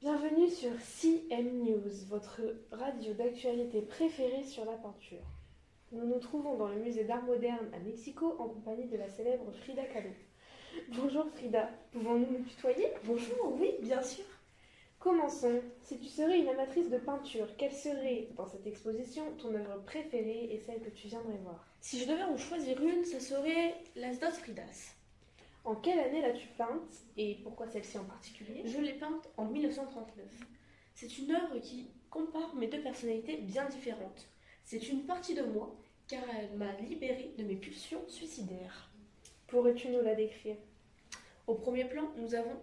Bienvenue sur CM News, votre radio d'actualité préférée sur la peinture. Nous nous trouvons dans le musée d'art moderne à Mexico en compagnie de la célèbre Frida Kahlo. Bonjour Frida, pouvons-nous nous tutoyer? Bonjour, oui, bien sûr. Commençons. Si tu serais une amatrice de peinture, quelle serait dans cette exposition ton œuvre préférée et celle que tu viendrais voir? Si je devais en choisir une, ce serait Las dos Fridas. En quelle année l'as-tu peinte et pourquoi celle-ci en particulier? Je l'ai peinte en 1939. C'est une œuvre qui compare mes deux personnalités bien différentes. C'est une partie de moi car elle m'a libérée de mes pulsions suicidaires. Pourrais-tu nous la décrire? Au premier plan, nous avons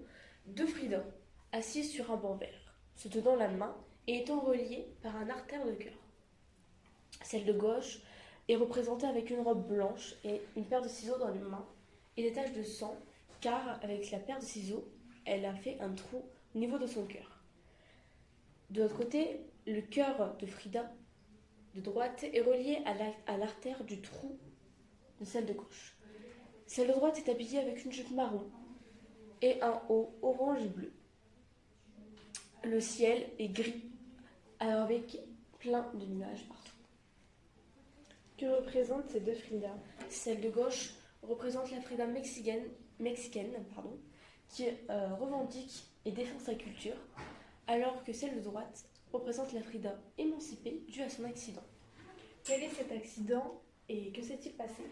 deux Frida assises sur un banc vert, se tenant la main et étant reliées par un artère de cœur. Celle de gauche est représentée avec une robe blanche et une paire de ciseaux dans les mains et des taches de sang, car avec la paire de ciseaux, elle a fait un trou au niveau de son cœur. De l'autre côté, le cœur de Frida, de droite, est relié à l'artère du trou de celle de gauche. Celle de droite est habillée avec une jupe marron et un haut orange et bleu. Le ciel est gris, avec plein de nuages partout. Que représentent ces deux Frida? Celle de gauche représente la Frida mexicaine, mexicaine pardon, qui euh, revendique et défend sa culture, alors que celle de droite représente la Frida émancipée due à son accident. Quel est cet accident et que s'est-il passé?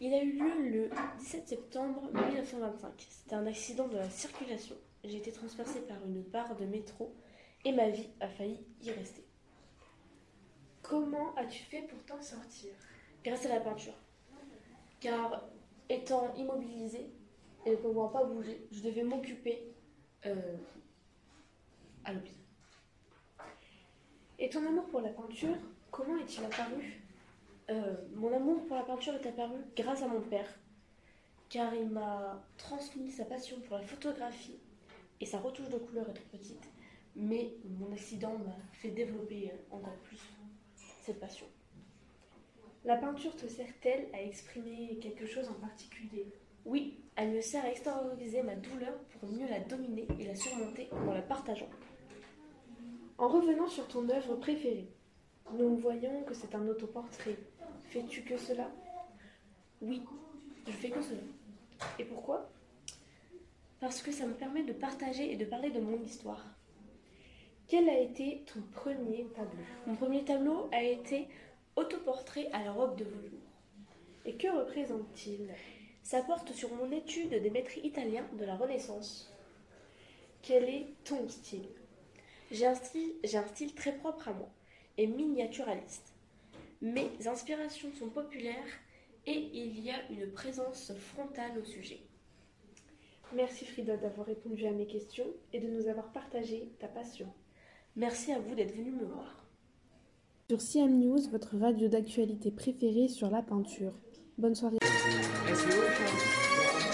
Il a eu lieu le 17 septembre 1925. C'était un accident de la circulation. J'ai été transpercée par une barre de métro et ma vie a failli y rester. Comment as-tu fait pour t'en sortir? Grâce à la peinture. Car étant immobilisée et ne pouvant pas bouger, je devais m'occuper euh, à l'hôpital. Et ton amour pour la peinture, comment est-il apparu? Euh, Mon amour pour la peinture est apparu grâce à mon père, car il m'a transmis sa passion pour la photographie et sa retouche de couleur étant petite. Mais mon accident m'a fait développer encore plus cette passion. La peinture te sert-elle à exprimer quelque chose en particulier? Oui, elle me sert à extérioriser ma douleur pour mieux la dominer et la surmonter en la partageant. En revenant sur ton œuvre préférée, nous voyons que c'est un autoportrait. Fais-tu que cela? Oui, je fais que cela. Et pourquoi? Parce que ça me permet de partager et de parler de mon histoire. Quel a été ton premier tableau? Mon premier tableau a été Autoportrait à la robe de velours. Et que représente-t-il? Ça porte sur mon étude des maîtres italiens de la Renaissance. Quel est ton style? J'ai un style, j'ai un style très propre à moi et miniaturaliste. Mes inspirations sont populaires et il y a une présence frontale au sujet. Merci Frida d'avoir répondu à mes questions et de nous avoir partagé ta passion. Merci à vous d'être venu me voir. Sur CM News, votre radio d'actualité préférée sur la peinture. Bonne soirée.